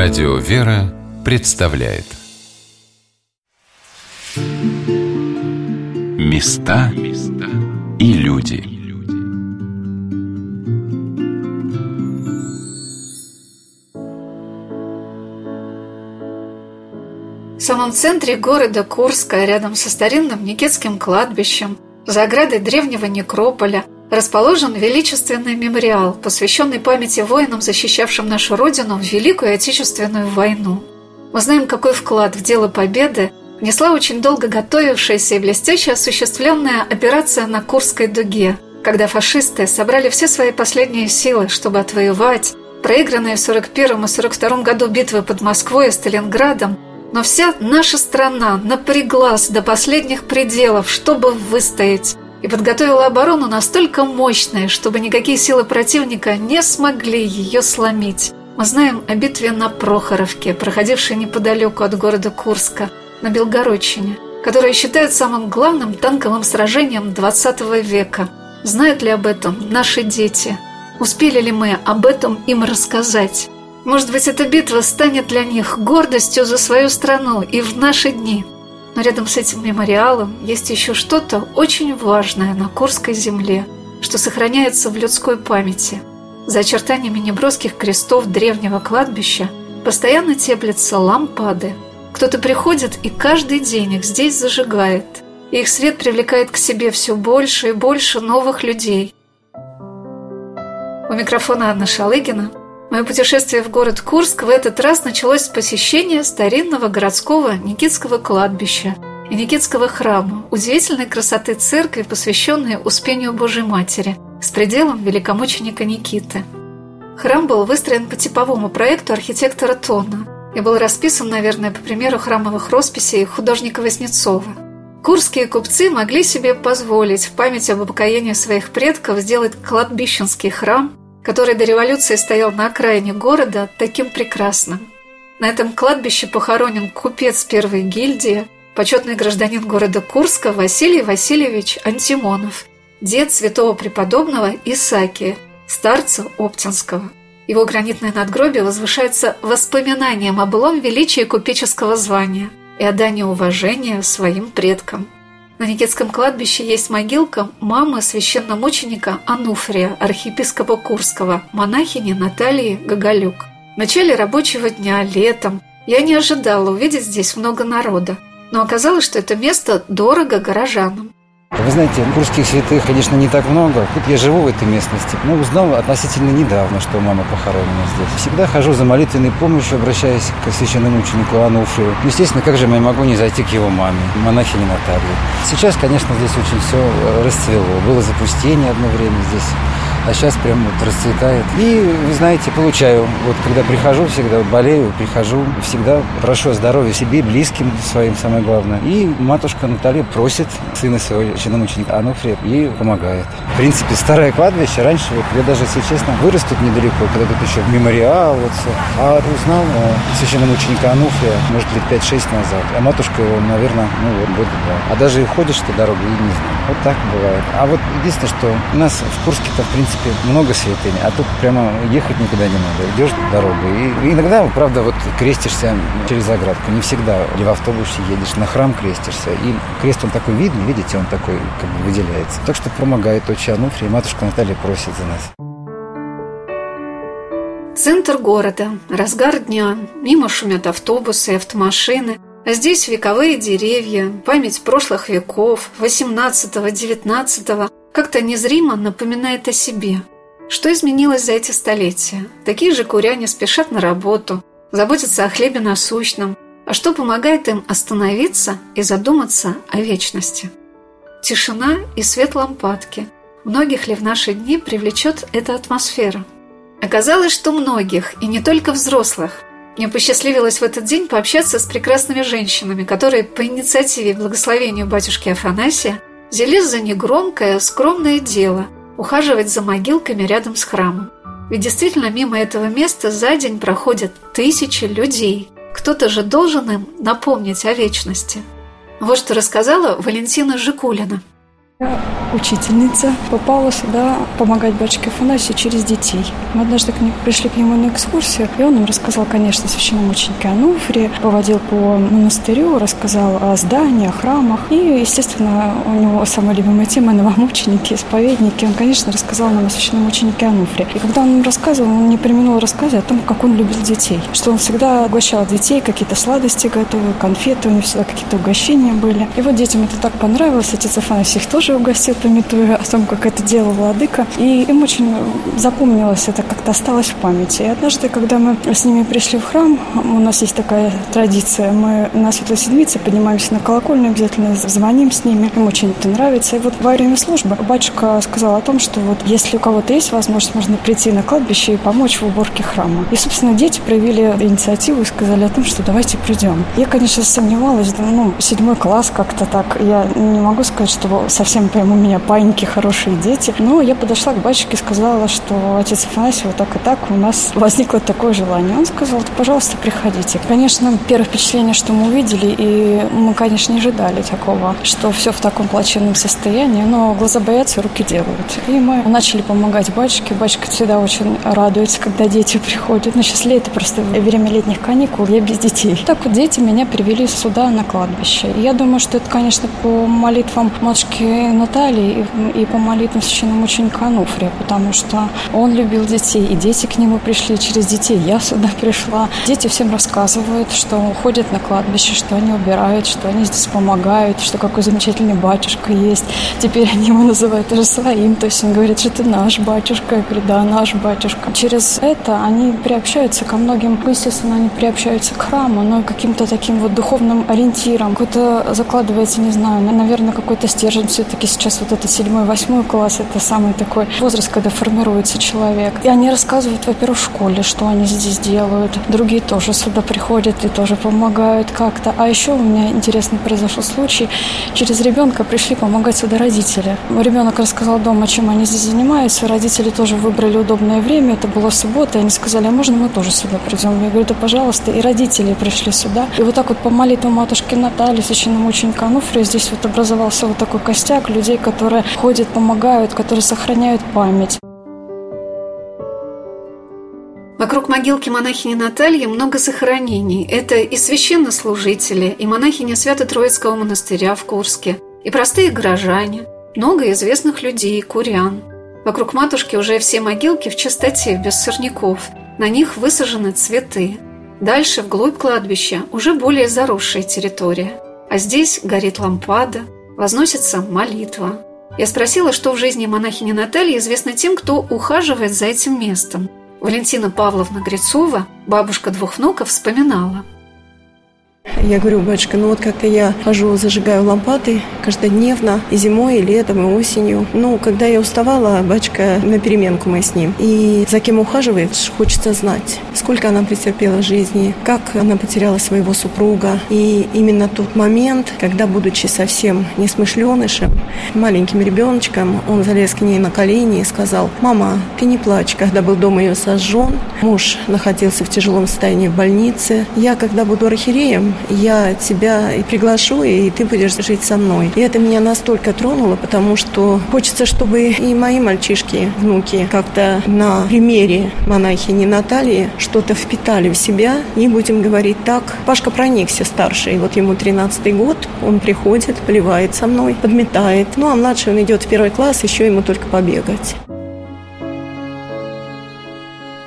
Радио «Вера» представляет. Места и люди. В самом центре города Курска, рядом со старинным Никитским кладбищем, за оградой древнего некрополя – расположен величественный мемориал, посвященный памяти воинам, защищавшим нашу Родину в Великую Отечественную войну. Мы знаем, какой вклад в дело победы внесла очень долго готовившаяся и блестяще осуществленная операция на Курской дуге, когда фашисты собрали все свои последние силы, чтобы отвоевать проигранные в 41 и 42 году битвы под Москвой и Сталинградом, но вся наша страна напряглась до последних пределов, чтобы выстоять, и подготовила оборону настолько мощной, чтобы никакие силы противника не смогли ее сломить. Мы знаем о битве на Прохоровке, проходившей неподалеку от города Курска, на Белгородчине, которая считают самым главным танковым сражением XX века. Знают ли об этом наши дети? Успели ли мы об этом им рассказать? Может быть, эта битва станет для них гордостью за свою страну и в наши дни – но рядом с этим мемориалом есть еще что-то очень важное на Курской земле, что сохраняется в людской памяти. За очертаниями неброских крестов древнего кладбища постоянно теплятся лампады. Кто-то приходит и каждый день их здесь зажигает. И их свет привлекает к себе все больше и больше новых людей. У микрофона Анна Шалыгина – Мое путешествие в город Курск в этот раз началось с посещения старинного городского Никитского кладбища и Никитского храма, удивительной красоты церкви, посвященной Успению Божьей Матери, с пределом великомученика Никиты. Храм был выстроен по типовому проекту архитектора Тона и был расписан, наверное, по примеру храмовых росписей художника Воснецова. Курские купцы могли себе позволить в память об упокоении своих предков сделать кладбищенский храм который до революции стоял на окраине города, таким прекрасным. На этом кладбище похоронен купец первой гильдии, почетный гражданин города Курска Василий Васильевич Антимонов, дед святого преподобного Исаакия, старца Оптинского. Его гранитное надгробие возвышается воспоминанием о былом величии купеческого звания и отдании уважения своим предкам – на Никитском кладбище есть могилка мамы священномученика Ануфрия, архиепископа Курского, монахини Натальи Гоголюк. В начале рабочего дня, летом, я не ожидала увидеть здесь много народа, но оказалось, что это место дорого горожанам. Вы знаете, курских святых, конечно, не так много. Тут я живу в этой местности, но узнал относительно недавно, что мама похоронена здесь. Всегда хожу за молитвенной помощью, обращаясь к священному ученику Ануфрию. Естественно, как же я могу не зайти к его маме, монахине Наталье. Сейчас, конечно, здесь очень все расцвело. Было запустение одно время здесь а сейчас прям вот расцветает. И, вы знаете, получаю. Вот когда прихожу, всегда болею, прихожу, всегда прошу здоровья себе, близким своим, самое главное. И матушка Наталья просит сына своего чиновника Ануфрия и помогает. В принципе, старое кладбище, раньше, вот я даже, если честно, вырос тут недалеко, когда тут еще мемориал, вот все. А узнал о священном ученика Ануфрия, может, лет 5-6 назад. А матушка его, наверное, ну вот, год два. А даже и ходишь ты дорогу и не знаю. Вот так бывает. А вот единственное, что у нас в Курске-то, в принципе, принципе, много святынь, а тут прямо ехать никуда не надо. Идешь дорогой. И иногда, правда, вот крестишься через оградку. Не всегда. Или в автобусе едешь, на храм крестишься. И крест, он такой видный, видите, он такой как бы выделяется. Так что помогает отче Ануфрий, матушка Наталья просит за нас. Центр города, разгар дня, мимо шумят автобусы автомашины, а здесь вековые деревья, память прошлых веков, 18-19, как-то незримо напоминает о себе. Что изменилось за эти столетия? Такие же куряне спешат на работу, заботятся о хлебе насущном, а что помогает им остановиться и задуматься о вечности? Тишина и свет лампадки. Многих ли в наши дни привлечет эта атмосфера? Оказалось, что многих, и не только взрослых. Мне посчастливилось в этот день пообщаться с прекрасными женщинами, которые по инициативе и благословению батюшки Афанасия взялись за негромкое, скромное дело – ухаживать за могилками рядом с храмом. Ведь действительно мимо этого места за день проходят тысячи людей. Кто-то же должен им напомнить о вечности. Вот что рассказала Валентина Жикулина. Я учительница, попала сюда помогать батюшке Афанасию через детей. Мы однажды к нему, пришли к нему на экскурсию, и он нам рассказал, конечно, священномученике Ануфрии, поводил по монастырю, рассказал о зданиях, храмах. И, естественно, у него самая любимая тема – новомученики, исповедники. Он, конечно, рассказал нам о священномученике Ануфрии. И когда он нам рассказывал, он не применил рассказывать о том, как он любил детей. Что он всегда угощал детей, какие-то сладости готовые, конфеты, у него всегда какие-то угощения были. И вот детям это так понравилось. Отец Афанасий их тоже угостил, пометуя о том, как это делал Владыка. И им очень запомнилось это, как-то осталось в памяти. И однажды, когда мы с ними пришли в храм, у нас есть такая традиция, мы на Светлой Седмице поднимаемся на колокольню, обязательно звоним с ними, им очень это нравится. И вот во время службы батюшка сказал о том, что вот если у кого-то есть возможность, можно прийти на кладбище и помочь в уборке храма. И, собственно, дети проявили инициативу и сказали о том, что давайте придем. Я, конечно, сомневалась, ну, седьмой класс как-то так. Я не могу сказать, что совсем прям у меня паники, хорошие дети. Но я подошла к батюшке и сказала, что отец Афанасий вот так и так, у нас возникло такое желание. Он сказал, пожалуйста, приходите. Конечно, первое впечатление, что мы увидели, и мы, конечно, не ожидали такого, что все в таком плачевном состоянии, но глаза боятся, руки делают. И мы начали помогать батюшке. Батюшка всегда очень радуется, когда дети приходят. Но сейчас лето, просто время летних каникул, я без детей. Так вот дети меня привели сюда, на кладбище. И я думаю, что это, конечно, по молитвам матушки Натальи и, по молитвам священномученика Ануфрия, потому что он любил детей, и дети к нему пришли через детей. Я сюда пришла. Дети всем рассказывают, что ходят на кладбище, что они убирают, что они здесь помогают, что какой замечательный батюшка есть. Теперь они его называют уже своим, то есть он говорит, что ты наш батюшка. Я говорю, да, наш батюшка. Через это они приобщаются ко многим, естественно, они приобщаются к храму, но каким-то таким вот духовным ориентиром. Какой-то закладывается, не знаю, наверное, какой-то стержень все-таки сейчас вот это седьмой, восьмой класс, это самый такой возраст, когда формируется человек. И они рассказывают, во-первых, в школе, что они здесь делают. Другие тоже сюда приходят и тоже помогают как-то. А еще у меня интересный произошел случай. Через ребенка пришли помогать сюда родители. Ребенок рассказал дома, чем они здесь занимаются. Родители тоже выбрали удобное время. Это была суббота. И они сказали, а можно мы тоже сюда придем? Я говорю, да пожалуйста. И родители пришли сюда. И вот так вот по молитвам матушки Натальи, священному ученику Ануфрию, здесь вот образовался вот такой костяк людей, которые ходят, помогают, которые сохраняют память. Вокруг могилки монахини Натальи много захоронений. Это и священнослужители, и монахиня Свято-Троицкого монастыря в Курске, и простые горожане, много известных людей, курян. Вокруг матушки уже все могилки в чистоте, без сорняков. На них высажены цветы. Дальше, вглубь кладбища, уже более заросшая территория. А здесь горит лампада, возносится молитва. Я спросила, что в жизни монахини Натальи известно тем, кто ухаживает за этим местом. Валентина Павловна Грицова, бабушка двух внуков, вспоминала – я говорю, батюшка, ну вот как-то я хожу, зажигаю лампады каждодневно, и зимой, и летом, и осенью. Ну, когда я уставала, батюшка на переменку мы с ним. И за кем ухаживает, хочется знать, сколько она претерпела жизни, как она потеряла своего супруга. И именно тот момент, когда, будучи совсем несмышленышем, маленьким ребеночком, он залез к ней на колени и сказал, «Мама, ты не плачь». Когда был дом ее сожжен, муж находился в тяжелом состоянии в больнице. Я, когда буду архиереем, я тебя и приглашу, и ты будешь жить со мной. И это меня настолько тронуло, потому что хочется, чтобы и мои мальчишки, внуки как-то на примере монахини Натальи что-то впитали в себя. И будем говорить так. Пашка проникся старший, вот ему 13 год, он приходит, поливает со мной, подметает. Ну, а младший он идет в первый класс, еще ему только побегать.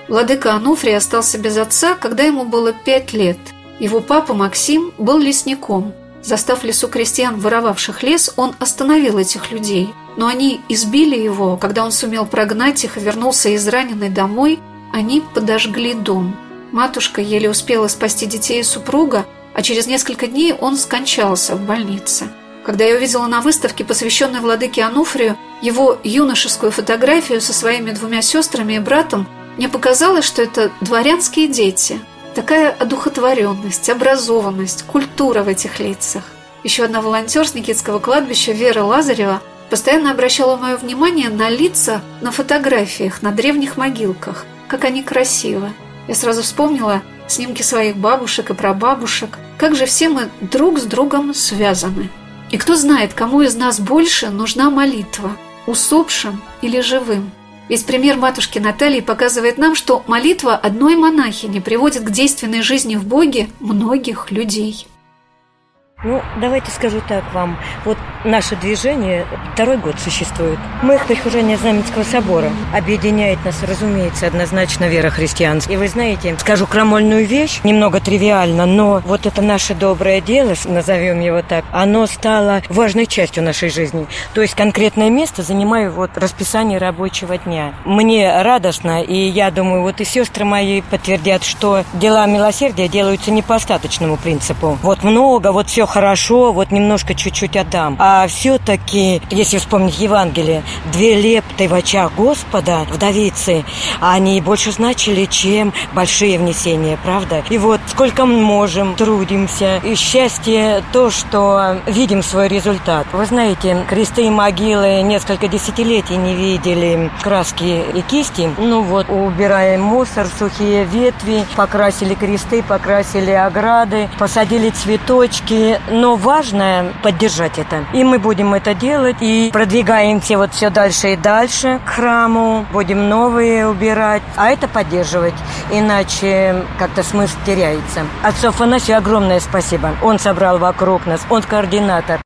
Владыка Ануфрий остался без отца, когда ему было пять лет – его папа Максим был лесником. Застав лесу крестьян, воровавших лес, он остановил этих людей. Но они избили его, когда он сумел прогнать их и вернулся израненный домой, они подожгли дом. Матушка еле успела спасти детей и супруга, а через несколько дней он скончался в больнице. Когда я увидела на выставке, посвященной владыке Ануфрию, его юношескую фотографию со своими двумя сестрами и братом, мне показалось, что это дворянские дети – Такая одухотворенность, образованность, культура в этих лицах. Еще одна волонтер с Никитского кладбища Вера Лазарева постоянно обращала мое внимание на лица на фотографиях, на древних могилках, как они красивы. Я сразу вспомнила снимки своих бабушек и прабабушек, как же все мы друг с другом связаны. И кто знает, кому из нас больше нужна молитва – усопшим или живым. Весь пример матушки Натальи показывает нам, что молитва одной монахини приводит к действенной жизни в Боге многих людей. Ну, давайте скажу так вам. Вот наше движение второй год существует. Мы прихожане Знаменского собора. Объединяет нас, разумеется, однозначно вера христианская. И вы знаете, скажу крамольную вещь, немного тривиально, но вот это наше доброе дело, назовем его так, оно стало важной частью нашей жизни. То есть конкретное место занимаю вот расписание рабочего дня. Мне радостно, и я думаю, вот и сестры мои подтвердят, что дела милосердия делаются не по остаточному принципу. Вот много, вот все хорошо, вот немножко чуть-чуть отдам. А все-таки, если вспомнить Евангелие, две лепты в очах Господа, вдовицы, они больше значили, чем большие внесения, правда? И вот сколько мы можем, трудимся. И счастье то, что видим свой результат. Вы знаете, кресты и могилы несколько десятилетий не видели краски и кисти. Ну вот, убираем мусор, сухие ветви, покрасили кресты, покрасили ограды, посадили цветочки, но важно поддержать это. И мы будем это делать, и продвигаемся вот все дальше и дальше к храму, будем новые убирать, а это поддерживать, иначе как-то смысл теряется. Отцу Афанасию огромное спасибо. Он собрал вокруг нас, он координатор.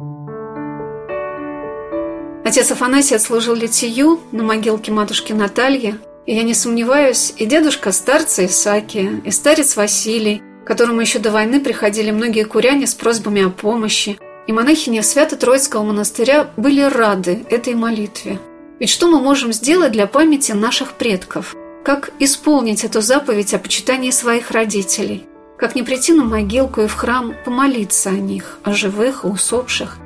Отец Афанасий отслужил литию на могилке матушки Натальи, и я не сомневаюсь, и дедушка старца Исаакия, и старец Василий, которому еще до войны приходили многие куряне с просьбами о помощи, и монахини Свято-Троицкого монастыря были рады этой молитве. Ведь что мы можем сделать для памяти наших предков? Как исполнить эту заповедь о почитании своих родителей? Как не прийти на могилку и в храм помолиться о них, о живых и усопших?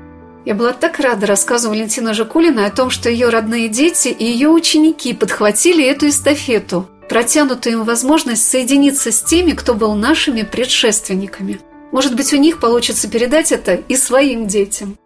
Я была так рада рассказу Валентины Жакулиной о том, что ее родные дети и ее ученики подхватили эту эстафету – протянутую им возможность соединиться с теми, кто был нашими предшественниками. Может быть, у них получится передать это и своим детям.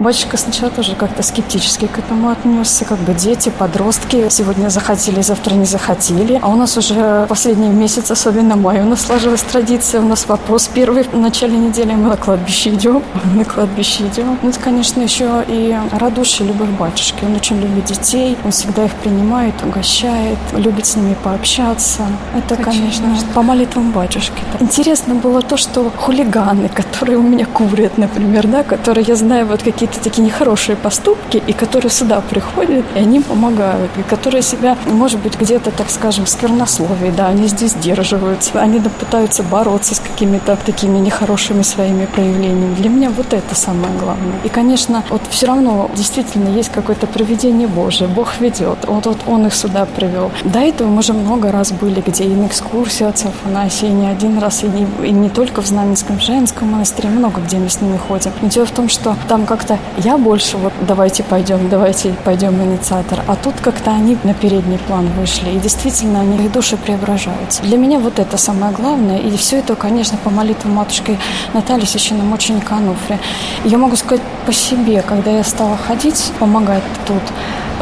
Батюшка сначала тоже как-то скептически к этому отнесся, как бы дети, подростки сегодня захотели, завтра не захотели. А у нас уже последний месяц, особенно май, у нас сложилась традиция, у нас вопрос первый в начале недели, мы на кладбище идем, на кладбище идем. Ну, это, конечно, еще и радушие любых батюшки. Он очень любит детей, он всегда их принимает, угощает, любит с ними пообщаться. Это, конечно, конечно по молитвам батюшки. Интересно было то, что хулиганы, которые у меня курят, например, да, которые, я знаю, вот какие какие-то такие нехорошие поступки, и которые сюда приходят, и они помогают, и которые себя, может быть, где-то, так скажем, сквернословие, да, они здесь сдерживаются, они пытаются бороться с какими-то такими нехорошими своими проявлениями. Для меня вот это самое главное. И, конечно, вот все равно действительно есть какое-то проведение Божие, Бог ведет, вот, вот Он их сюда привел. До этого мы уже много раз были, где и на экскурсию отца Афанасия, и не один раз, и не, и не только в Знаменском женском монастыре, много где мы с ними ходим. Но дело в том, что там как-то я больше вот давайте пойдем, давайте пойдем инициатор. А тут как-то они на передний план вышли. И действительно, они, их души преображаются. Для меня вот это самое главное. И все это, конечно, по молитвам матушки Натальи, священномученика Ануфрия. Я могу сказать по себе, когда я стала ходить, помогать тут,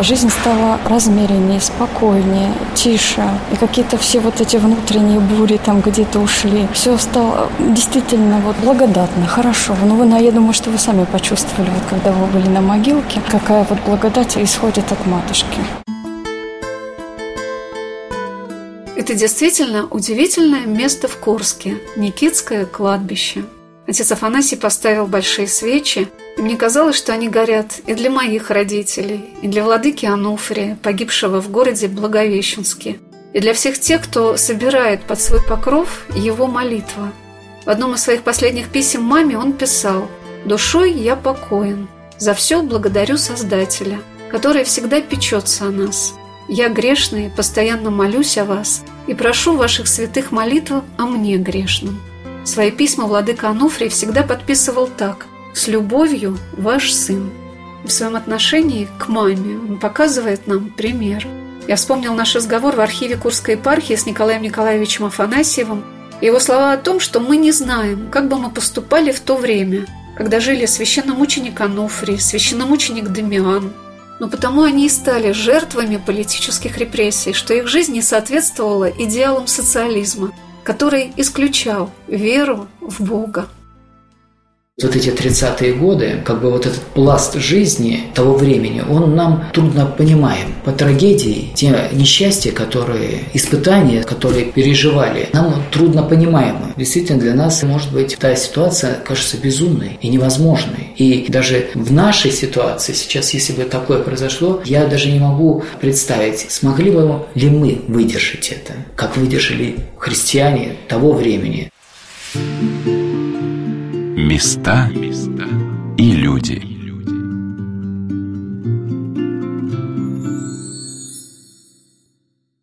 жизнь стала размереннее, спокойнее, тише. И какие-то все вот эти внутренние бури там где-то ушли. Все стало действительно вот благодатно, хорошо. Ну, вы, я думаю, что вы сами почувствовали, вот когда вы были на могилке, какая вот благодать исходит от матушки. Это действительно удивительное место в Курске – Никитское кладбище. Отец Афанасий поставил большие свечи, и мне казалось, что они горят и для моих родителей, и для владыки Ануфрия, погибшего в городе Благовещенске, и для всех тех, кто собирает под свой покров его молитва. В одном из своих последних писем маме он писал «Душой я покоен, за все благодарю Создателя, который всегда печется о нас. Я грешный, постоянно молюсь о вас и прошу ваших святых молитв о мне грешном». Свои письма владыка Ануфрий всегда подписывал так «С любовью, ваш сын». В своем отношении к маме он показывает нам пример. Я вспомнил наш разговор в архиве Курской епархии с Николаем Николаевичем Афанасьевым, его слова о том, что мы не знаем, как бы мы поступали в то время, когда жили священномученик Ануфрий, священномученик Демиан, но потому они и стали жертвами политических репрессий, что их жизнь не соответствовала идеалам социализма – который исключал веру в Бога. Вот эти 30-е годы, как бы вот этот пласт жизни того времени, он нам трудно понимаем. По трагедии, те несчастья, которые, испытания, которые переживали, нам трудно понимаемы. Действительно, для нас, может быть, та ситуация кажется безумной и невозможной. И даже в нашей ситуации сейчас, если бы такое произошло, я даже не могу представить, смогли бы ли мы выдержать это, как выдержали христиане того времени. Места и люди.